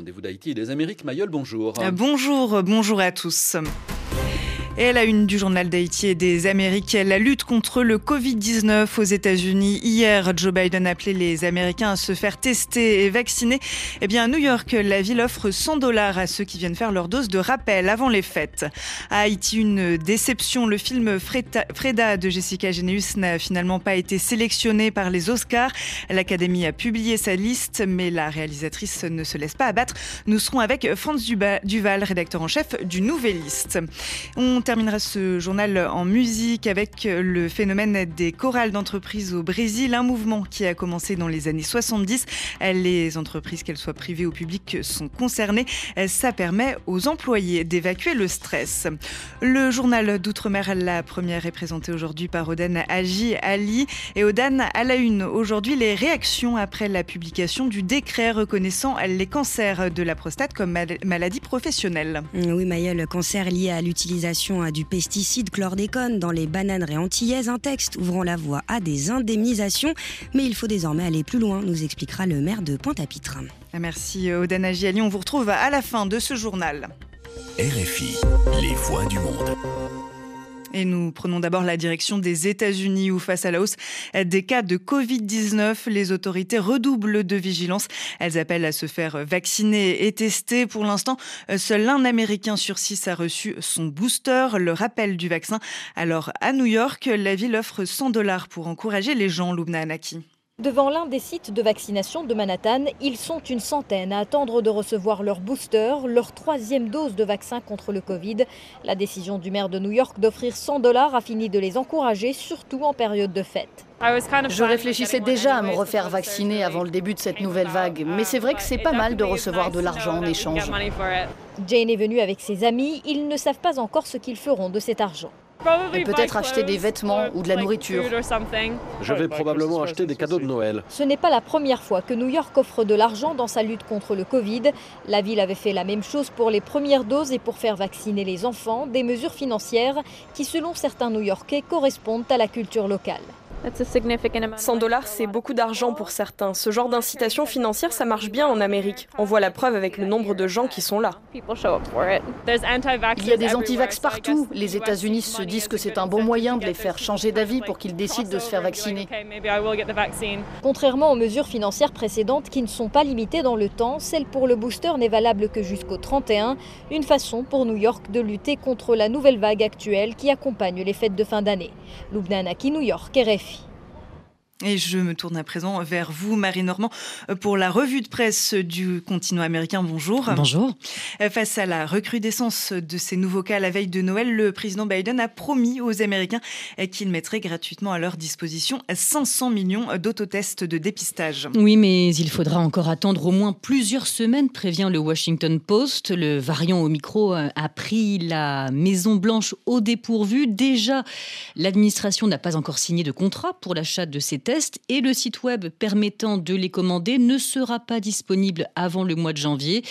rendez-vous d'Haïti et des Amériques. Mayol, bonjour. Bonjour, bonjour à tous. Et la une du journal d'Haïti et des Amériques, la lutte contre le Covid-19 aux États-Unis. Hier, Joe Biden appelait les Américains à se faire tester et vacciner. Eh bien, à New York, la ville offre 100 dollars à ceux qui viennent faire leur dose de rappel avant les fêtes. À Haïti, une déception. Le film Freda de Jessica Geneus n'a finalement pas été sélectionné par les Oscars. L'Académie a publié sa liste, mais la réalisatrice ne se laisse pas abattre. Nous serons avec Franz Duval, rédacteur en chef du Nouvelliste. On terminera ce journal en musique avec le phénomène des chorales d'entreprise au Brésil, un mouvement qui a commencé dans les années 70. Les entreprises, qu'elles soient privées ou publiques, sont concernées. Ça permet aux employés d'évacuer le stress. Le journal d'outre-mer, la première est présentée aujourd'hui par Odan Agi Ali. Et Odan, à la une aujourd'hui, les réactions après la publication du décret reconnaissant les cancers de la prostate comme maladie professionnelle. Oui, Maya, le cancer lié à l'utilisation du pesticide chlordécone dans les bananes antillaises, un texte ouvrant la voie à des indemnisations. Mais il faut désormais aller plus loin, nous expliquera le maire de Pointe-à-Pitre. Merci Odana Giali. On vous retrouve à la fin de ce journal. RFI, les voix du monde. Et nous prenons d'abord la direction des États-Unis où face à la hausse des cas de Covid-19, les autorités redoublent de vigilance. Elles appellent à se faire vacciner et tester. Pour l'instant, seul un Américain sur six a reçu son booster, le rappel du vaccin. Alors à New York, la ville offre 100 dollars pour encourager les gens, Lubna Anaki. Devant l'un des sites de vaccination de Manhattan, ils sont une centaine à attendre de recevoir leur booster, leur troisième dose de vaccin contre le Covid. La décision du maire de New York d'offrir 100 dollars a fini de les encourager, surtout en période de fête. Je réfléchissais déjà à me refaire vacciner avant le début de cette nouvelle vague, mais c'est vrai que c'est pas mal de recevoir de l'argent en échange. Jane est venue avec ses amis, ils ne savent pas encore ce qu'ils feront de cet argent. Et peut-être acheter des vêtements ou de la nourriture. Je vais probablement acheter des cadeaux de Noël. Ce n'est pas la première fois que New York offre de l'argent dans sa lutte contre le Covid. La ville avait fait la même chose pour les premières doses et pour faire vacciner les enfants, des mesures financières qui, selon certains New-Yorkais, correspondent à la culture locale. 100 dollars, c'est beaucoup d'argent pour certains. Ce genre d'incitation financière, ça marche bien en Amérique. On voit la preuve avec le nombre de gens qui sont là. Il y a des anti-vax partout. Les États-Unis se disent que c'est un bon moyen de les faire changer d'avis pour qu'ils décident de se faire vacciner. Contrairement aux mesures financières précédentes qui ne sont pas limitées dans le temps, celle pour le booster n'est valable que jusqu'au 31, une façon pour New York de lutter contre la nouvelle vague actuelle qui accompagne les fêtes de fin d'année. Lubnanaki, New York, RFI. Et je me tourne à présent vers vous, Marie Normand, pour la revue de presse du continent américain. Bonjour. Bonjour. Face à la recrudescence de ces nouveaux cas à la veille de Noël, le président Biden a promis aux Américains qu'il mettrait gratuitement à leur disposition 500 millions d'autotests de dépistage. Oui, mais il faudra encore attendre au moins plusieurs semaines, prévient le Washington Post. Le variant au micro a pris la Maison-Blanche au dépourvu. Déjà, l'administration n'a pas encore signé de contrat pour l'achat de ces tests et le site web permettant de les commander ne sera pas disponible avant le mois de janvier.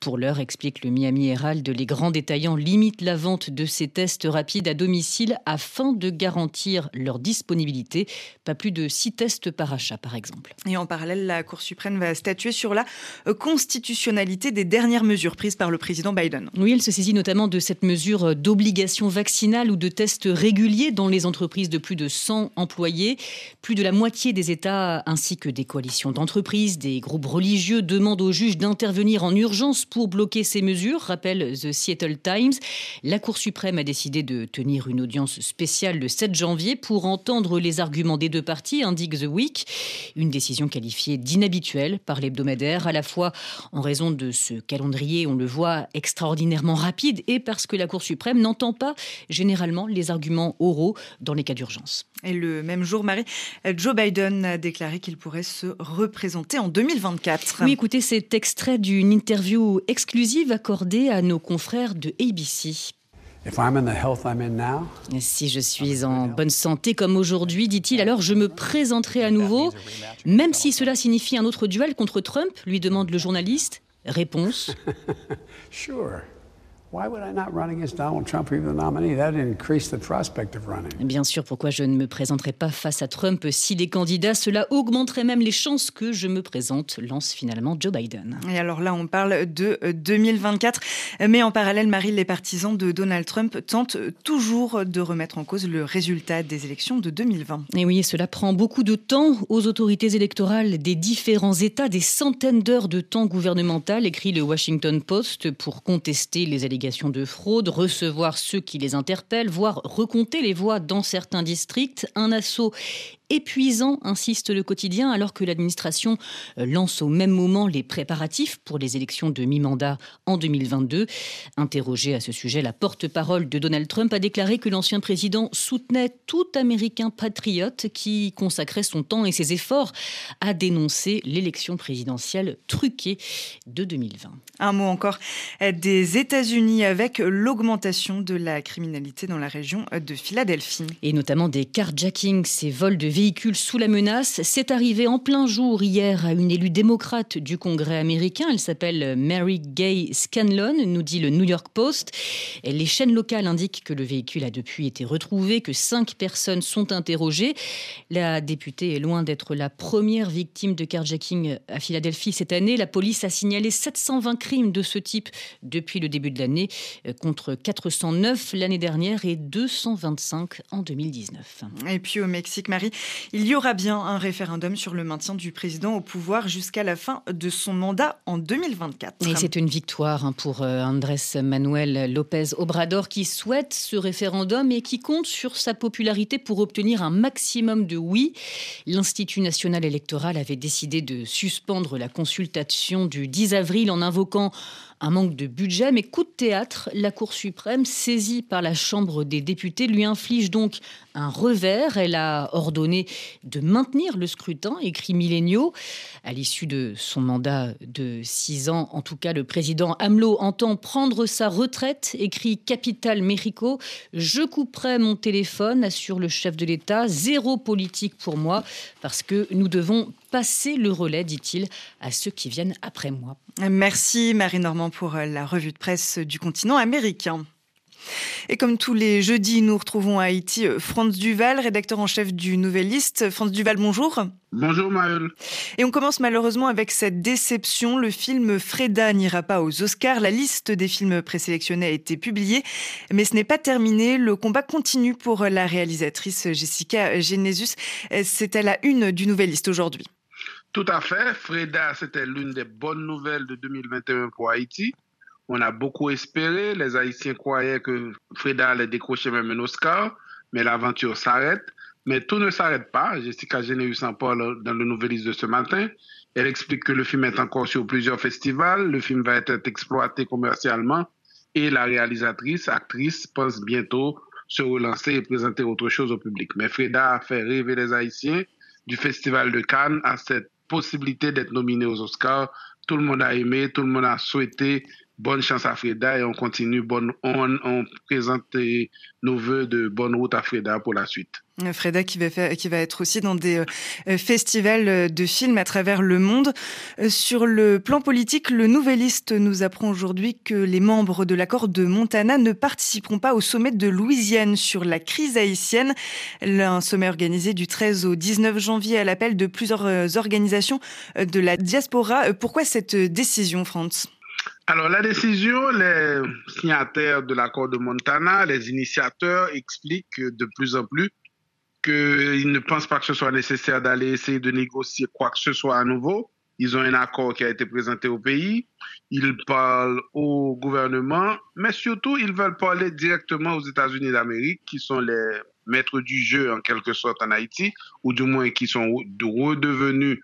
Pour l'heure, explique le Miami Herald, les grands détaillants limitent la vente de ces tests rapides à domicile afin de garantir leur disponibilité. Pas plus de six tests par achat, par exemple. Et en parallèle, la Cour suprême va statuer sur la constitutionnalité des dernières mesures prises par le président Biden. Oui, elle se saisit notamment de cette mesure d'obligation vaccinale ou de tests réguliers dans les entreprises de plus de 100 employés. Plus de la moitié moitié des États ainsi que des coalitions d'entreprises, des groupes religieux demandent aux juges d'intervenir en urgence pour bloquer ces mesures, rappelle The Seattle Times. La Cour suprême a décidé de tenir une audience spéciale le 7 janvier pour entendre les arguments des deux parties, indique The Week. Une décision qualifiée d'inhabituelle par l'hebdomadaire, à la fois en raison de ce calendrier, on le voit, extraordinairement rapide, et parce que la Cour suprême n'entend pas généralement les arguments oraux dans les cas d'urgence. Et le même jour, Marie, Joe Biden a déclaré qu'il pourrait se représenter en 2024. Oui, écoutez, c'est extrait d'une interview exclusive accordée à nos confrères de ABC. Si je suis en bonne santé comme aujourd'hui, dit-il, alors je me présenterai à nouveau, même si cela signifie un autre duel contre Trump, lui demande le journaliste. Réponse. Bien sûr, pourquoi je ne me présenterai pas face à Trump s'il est candidat Cela augmenterait même les chances que je me présente, lance finalement Joe Biden. Et alors là, on parle de 2024. Mais en parallèle, Marie, les partisans de Donald Trump tentent toujours de remettre en cause le résultat des élections de 2020. Et oui, cela prend beaucoup de temps aux autorités électorales des différents États, des centaines d'heures de temps gouvernemental, écrit le Washington Post, pour contester les allégations de fraude, recevoir ceux qui les interpellent, voire recompter les voix dans certains districts. Un assaut épuisant, insiste le quotidien, alors que l'administration euh, lance au même moment les préparatifs pour les élections de mi-mandat en 2022. Interrogé à ce sujet, la porte-parole de Donald Trump a déclaré que l'ancien président soutenait tout Américain patriote qui consacrait son temps et ses efforts à dénoncer l'élection présidentielle truquée de 2020. Un mot encore des États-Unis avec l'augmentation de la criminalité dans la région de Philadelphie. Et notamment des carjackings, ces vols de véhicule sous la menace. C'est arrivé en plein jour hier à une élue démocrate du Congrès américain. Elle s'appelle Mary Gay Scanlon, nous dit le New York Post. les chaînes locales indiquent que le véhicule a depuis été retrouvé, que cinq personnes sont interrogées. La députée est loin d'être la première victime de carjacking à Philadelphie cette année. La police a signalé 720 crimes de ce type depuis le début de l'année, euh, contre 409 l'année dernière et 225 en 2019. Et puis au Mexique, Marie, il y aura bien un référendum sur le maintien du président au pouvoir jusqu'à la fin de son mandat en 2024. Et c'est une victoire hein, pour euh, Andrés Manuel López Obrador qui souhaite ce référendum et qui compte sur sa popularité pour obtenir un maximum de oui. L'Institut national électoral avait décidé de suspendre la consultation du 10 avril en invoquant un manque de budget, mais coup de théâtre, la Cour suprême, saisie par la Chambre des députés, lui inflige donc un revers. Elle a ordonné de maintenir le scrutin, écrit Millenio. À l'issue de son mandat de six ans, en tout cas, le président AMLO entend prendre sa retraite, écrit Capital Mexico. Je couperai mon téléphone, assure le chef de l'État. Zéro politique pour moi, parce que nous devons passer le relais, dit-il, à ceux qui viennent après moi. Merci Marie Normand pour euh, la revue de presse du continent américain. Et comme tous les jeudis, nous retrouvons à Haïti euh, Franz Duval, rédacteur en chef du Nouvelliste. Franz Duval, bonjour. Bonjour Maël. Et on commence malheureusement avec cette déception. Le film Freda n'ira pas aux Oscars. La liste des films présélectionnés a été publiée, mais ce n'est pas terminé. Le combat continue pour la réalisatrice Jessica Genesus. C'est à la une du Nouvelliste aujourd'hui. Tout à fait. Freda, c'était l'une des bonnes nouvelles de 2021 pour Haïti. On a beaucoup espéré. Les Haïtiens croyaient que Freda allait décrocher même un Oscar, mais l'aventure s'arrête. Mais tout ne s'arrête pas. Jessica Généus en parle dans le Nouvelliste de ce matin. Elle explique que le film est encore sur plusieurs festivals. Le film va être exploité commercialement et la réalisatrice, actrice, pense bientôt se relancer et présenter autre chose au public. Mais Freda a fait rêver les Haïtiens du Festival de Cannes à cette possibilité d'être nominé aux Oscars. Tout le monde a aimé, tout le monde a souhaité bonne chance à Freda et on continue, on, présente nos voeux de bonne route à Freda pour la suite. Freda qui va, être aussi dans des euh, festivals de films à travers le monde. Euh, sur le plan politique, le Nouvelliste nous apprend aujourd'hui que les membres de l'accord de Montana ne participeront pas au sommet de Louisiane sur la crise haïtienne. Un sommet organisé du 13 au 19 janvier à l'appel de plusieurs euh, organisations de la diaspora. Pourquoi cette décision, France alors, la décision, les signataires de l'accord de Montana, les initiateurs expliquent de plus en plus qu'ils ne pensent pas que ce soit nécessaire d'aller essayer de négocier quoi que ce soit à nouveau. Ils ont un accord qui a été présenté au pays. Ils parlent au gouvernement, mais surtout, ils veulent parler directement aux États-Unis d'Amérique, qui sont les maîtres du jeu en quelque sorte en Haïti, ou du moins qui sont redevenus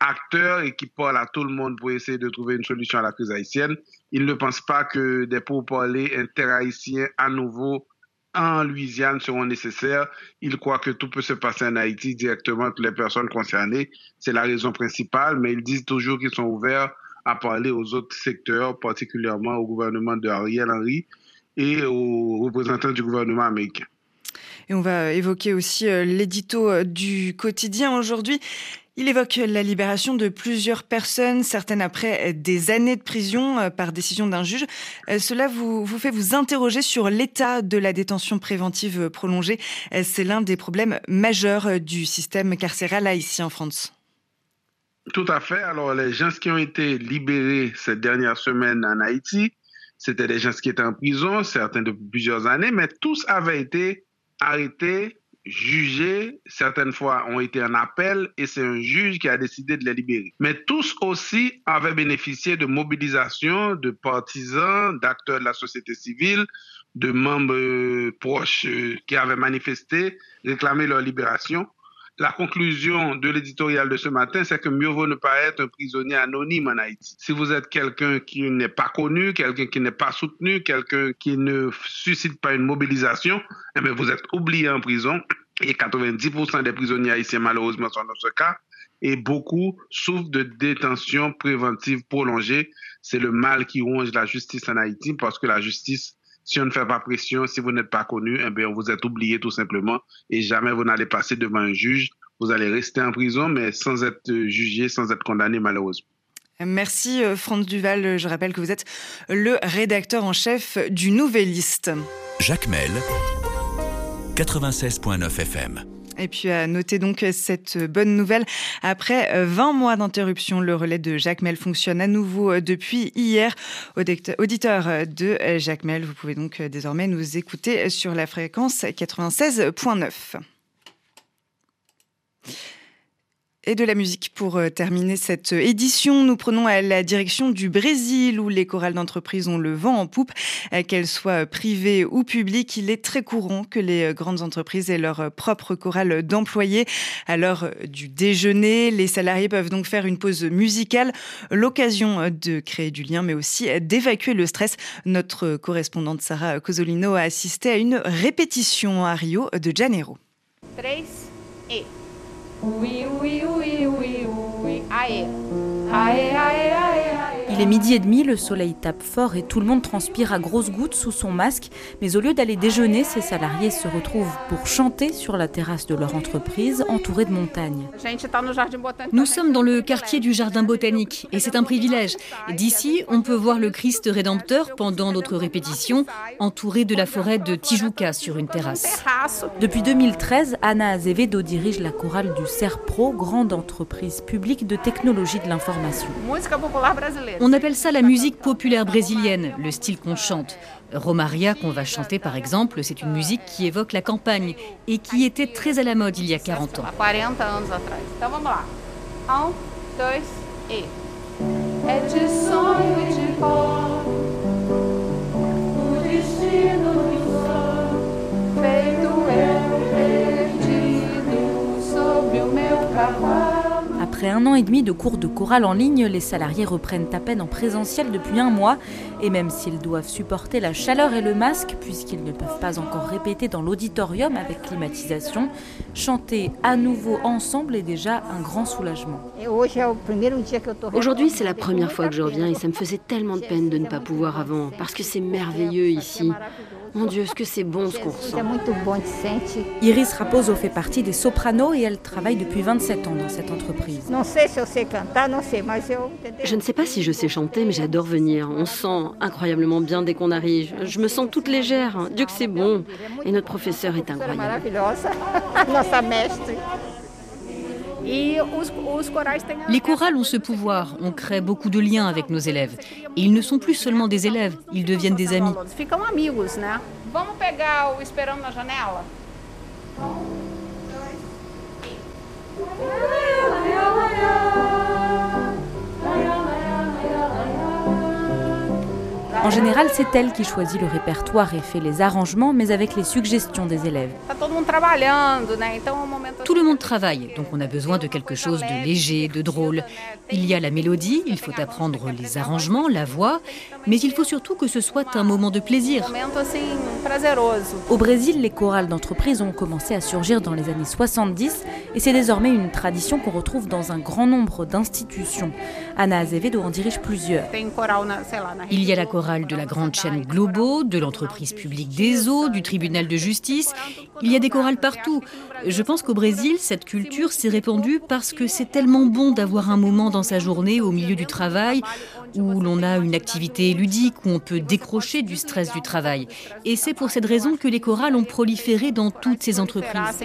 acteurs et qui parlent à tout le monde pour essayer de trouver une solution à la crise haïtienne. Ils ne pensent pas que des pourparlers interhaïtiens à nouveau en Louisiane seront nécessaires. Ils croient que tout peut se passer en Haïti directement avec les personnes concernées. C'est la raison principale, mais ils disent toujours qu'ils sont ouverts à parler aux autres secteurs, particulièrement au gouvernement de Ariel Henry et aux représentants du gouvernement américain. Et on va évoquer aussi euh, l'édito euh, du quotidien aujourd'hui. Il évoque la libération de plusieurs personnes, certaines après des années de prison euh, par décision d'un juge. Euh, cela vous, fait vous interroger sur l'état de la détention préventive prolongée. Euh, c'est l'un des problèmes majeurs du système carcéral ici en France. Tout à fait. Alors, les gens qui ont été libérés ces dernières semaines en Haïti, c'était des gens qui étaient en prison, certains depuis plusieurs années, mais tous avaient été arrêtés jugés, certaines fois ont été en appel et c'est un juge qui a décidé de les libérer. Mais tous aussi avaient bénéficié de mobilisation de partisans, d'acteurs de la société civile, de membres proches euh, qui avaient manifesté, réclamé leur libération la conclusion de l'éditorial de ce matin, c'est que mieux vaut ne pas être un prisonnier anonyme en Haïti. Si vous êtes quelqu'un qui n'est pas connu, quelqu'un qui n'est pas soutenu, quelqu'un qui ne suscite pas une mobilisation, eh bien, vous êtes oublié en prison. Et 90% des prisonniers haïtiens, malheureusement, sont dans ce cas. Et beaucoup souffrent de détention préventive prolongée. C'est le mal qui ronge la justice en Haïti parce que la justice si on ne fait pas pression, si vous n'êtes pas connu, eh bien, vous êtes oublié tout simplement et jamais vous n'allez passer devant un juge. Vous allez rester en prison, mais sans être jugé, sans être condamné malheureusement. Merci euh, Franz Duval. Je rappelle que vous êtes le rédacteur en chef du Nouvelliste. Jacques Mel, 96.9 FM. Et puis à noter donc cette bonne nouvelle. Après 20 mois d'interruption, le relais de Jacques Mel fonctionne à nouveau depuis hier. Auditeur de Jacques Mel, vous pouvez donc désormais nous écouter sur la fréquence 96.9 et de la musique pour euh, terminer cette édition. Nous prenons la direction du Brésil où les chorales d'entreprise ont le vent en poupe. Euh, qu'elles soient privées ou publiques, il est très courant que les euh, grandes entreprises aient leur propre chorale d'employés. À l'heure du déjeuner, les salariés peuvent donc faire une pause musicale, l'occasion de créer du lien mais aussi d'évacuer le stress. Notre correspondante Sarah Cosolino a assisté à une répétition à Rio de Janeiro. 3 et oui, oui, oui, oui, oui. Aïe. Aïe, aïe, aïe, il est midi et demi, le soleil tape fort et tout le monde transpire à grosses gouttes sous son masque. Mais au lieu d'aller déjeuner, ces salariés se retrouvent pour chanter sur la terrasse de leur entreprise, entourés de montagnes. Nous sommes dans le quartier du Jardin botanique et c'est un privilège. D'ici, on peut voir le Christ rédempteur pendant notre répétition, entouré de la forêt de Tijuca sur une terrasse. Depuis 2013, Anna Azevedo dirige la chorale du CERPRO, grande entreprise publique de technologie de l'information. On appelle ça la musique populaire brésilienne, le style qu'on chante. Romaria qu'on va chanter par exemple, c'est une musique qui évoque la campagne et qui était très à la mode il y a 40 ans. Un an et demi de cours de chorale en ligne, les salariés reprennent à peine en présentiel depuis un mois. Et même s'ils doivent supporter la chaleur et le masque, puisqu'ils ne peuvent pas encore répéter dans l'auditorium avec climatisation, chanter à nouveau ensemble est déjà un grand soulagement. Aujourd'hui, c'est la première fois que je reviens et ça me faisait tellement de peine de ne pas pouvoir avant, parce que c'est merveilleux ici. Mon Dieu, ce que c'est bon ce qu'on ressent. Iris Raposo fait partie des sopranos et elle travaille depuis 27 ans dans cette entreprise. Je ne sais pas si je sais chanter, mais j'adore venir. On se sent incroyablement bien dès qu'on arrive. Je me sens toute légère. Dieu que c'est bon. Et notre professeur est incroyable. Les chorales ont ce pouvoir, on crée beaucoup de liens avec nos élèves. Et ils ne sont plus seulement des élèves, ils deviennent des amis. En général, c'est elle qui choisit le répertoire et fait les arrangements, mais avec les suggestions des élèves. Tout le monde travaille, donc on a besoin de quelque chose de léger, de drôle. Il y a la mélodie, il faut apprendre les arrangements, la voix, mais il faut surtout que ce soit un moment de plaisir. Au Brésil, les chorales d'entreprise ont commencé à surgir dans les années 70 et c'est désormais une tradition qu'on retrouve dans un grand nombre d'institutions. Anna Azevedo en dirige plusieurs. Il y a la chorale de la grande chaîne Globo, de l'entreprise publique des eaux, du tribunal de justice. Il y a des chorales partout. Je pense qu'au Brésil, cette culture s'est répandue parce que c'est tellement bon d'avoir un moment dans sa journée au milieu du travail où l'on a une activité ludique, où on peut décrocher du stress du travail. Et c'est pour cette raison que les chorales ont proliféré dans toutes ces entreprises.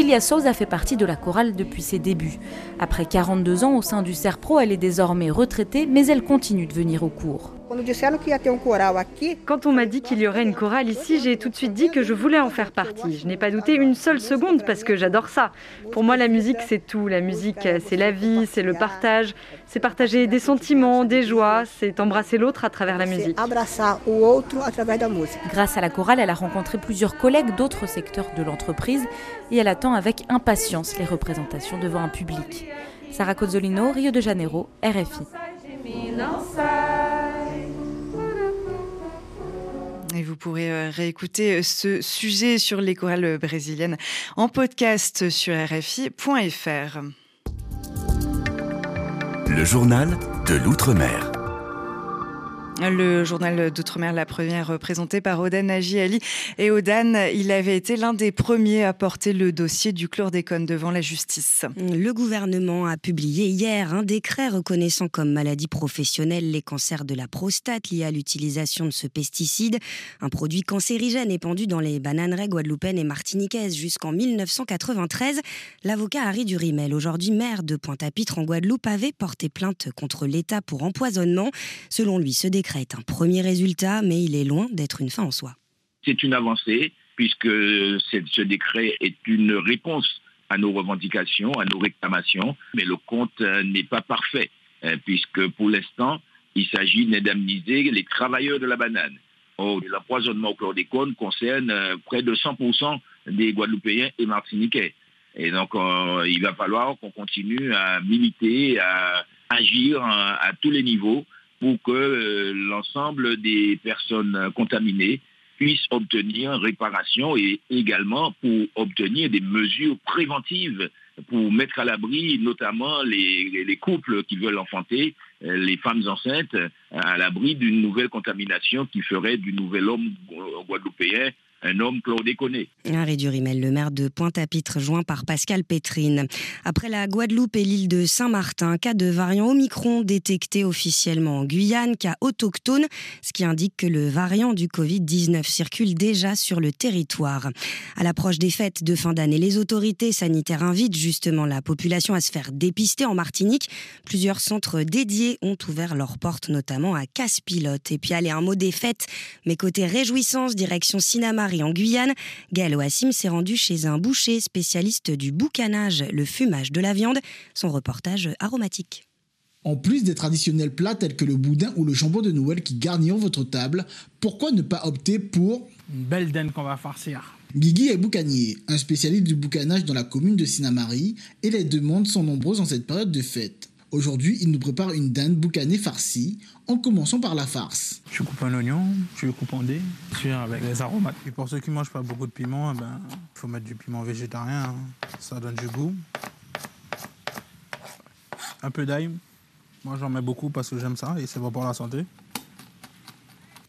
Lucilia Souza fait partie de la chorale depuis ses débuts. Après 42 ans au sein du CERPRO, elle est désormais retraitée, mais elle continue de venir au cours. Quand on m'a dit qu'il y aurait une chorale ici, j'ai tout de suite dit que je voulais en faire partie. Je n'ai pas douté une seule seconde parce que j'adore ça. Pour moi, la musique, c'est tout. La musique, c'est la vie, c'est le partage. C'est partager des sentiments, des joies, c'est embrasser l'autre à travers la musique. Grâce à la chorale, elle a rencontré plusieurs collègues d'autres secteurs de l'entreprise et elle attend avec impatience les représentations devant un public. Sarah Cozzolino, Rio de Janeiro, RFI. Et vous pourrez euh, réécouter euh, ce sujet sur les chorales brésiliennes en podcast sur RFI.fr. Le journal de l'Outre-mer. Le journal d'Outre-mer, la première présentée par Odan Agiali. Et Odan, il avait été l'un des premiers à porter le dossier du chlordécone devant la justice. Le gouvernement a publié hier un décret reconnaissant comme maladie professionnelle les cancers de la prostate liés à l'utilisation de ce pesticide, un produit cancérigène épandu dans les bananeraies guadeloupéennes et martiniquaises jusqu'en 1993. L'avocat Harry Durimel, aujourd'hui maire de Pointe-à-Pitre en Guadeloupe, avait porté plainte contre l'État pour empoisonnement. Selon lui, ce décret est un premier résultat, mais il est loin d'être une fin en soi. C'est une avancée, puisque ce décret est une réponse à nos revendications, à nos réclamations, mais le compte euh, n'est pas parfait, euh, puisque pour l'instant, il s'agit d'indemniser les travailleurs de la banane. L'empoisonnement au chlordécone concerne euh, près de 100% des Guadeloupéens et Martiniquais. Et donc, il va falloir qu'on continue à militer, à agir à tous les niveaux pour que euh, l'ensemble des personnes contaminées puissent obtenir réparation et également pour obtenir des mesures préventives pour mettre à l'abri notamment les, les, couples qui veulent enfanter, euh, les femmes enceintes, à l'abri d'une nouvelle contamination qui ferait du nouvel homme guadeloupéen un homme chlordéconé. Harry Durimel, le maire de Pointe-à-Pitre, joint par Pascal Pétrine. Après la Guadeloupe et l'île de Saint-Martin, cas de variant Omicron détecté officiellement en Guyane, cas autochtone, ce qui indique que le variant du Covid-19 circule déjà sur le territoire. À l'approche des fêtes de fin d'année, les autorités sanitaires invitent justement la population à se faire dépister en Martinique. Plusieurs centres dédiés ont ouvert leurs portes, notamment à Casse-Pilote. Et puis, allez, un mot des fêtes, mais côté réjouissance, direction Cinéma en Guyane, Gaël Oassim s'est rendu chez un boucher spécialiste du boucanage, le fumage de la viande. Son reportage aromatique. En plus des traditionnels plats tels que le boudin ou le jambon de Noël qui garniront votre table, pourquoi ne pas opter pour une belle dinde qu'on va farcir Guigui est boucanier, un spécialiste du boucanage dans la commune de Sinamari, et les demandes sont nombreuses en cette période de fête. Aujourd'hui, il nous prépare une dinde boucanée farcie, en commençant par la farce. Tu coupes un oignon, tu le coupes en dés, tu avec les aromates. Et pour ceux qui mangent pas beaucoup de piment, il eh ben, faut mettre du piment végétarien, hein. ça donne du goût. Un peu d'ail, moi j'en mets beaucoup parce que j'aime ça et c'est bon pour la santé.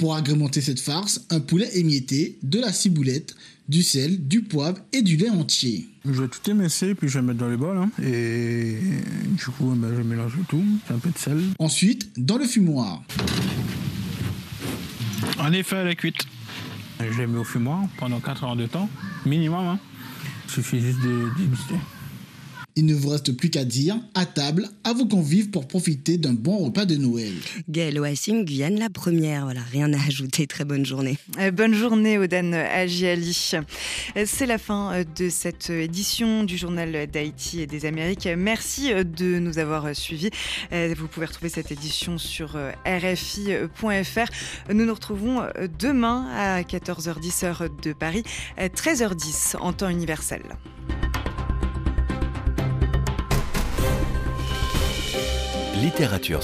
Pour agrémenter cette farce, un poulet émietté, de la ciboulette, du sel, du poivre et du lait entier. Je vais tout émesser puis je vais mettre dans les bols. Hein. et du coup, ben, je mélange tout. Un peu de sel. Ensuite, dans le fumoir. En effet, elle est cuite. Je l'ai mis au fumoir pendant 4 heures de temps, minimum. Hein. Il suffit juste de déguster. Il ne vous reste plus qu'à dire à table à vos convives pour profiter d'un bon repas de Noël. Gaël Oassim, Guyane, la première. Voilà, rien à ajouter. Très bonne journée. Euh, bonne journée, Odan Agiali. Euh, c'est la fin euh, de cette édition du Journal d'Haïti et des Amériques. Merci de nous avoir suivis. Vous pouvez retrouver cette édition sur rfi.fr. Nous nous retrouvons demain à 14h10 heure de Paris, 13h10 en temps universel. Littérature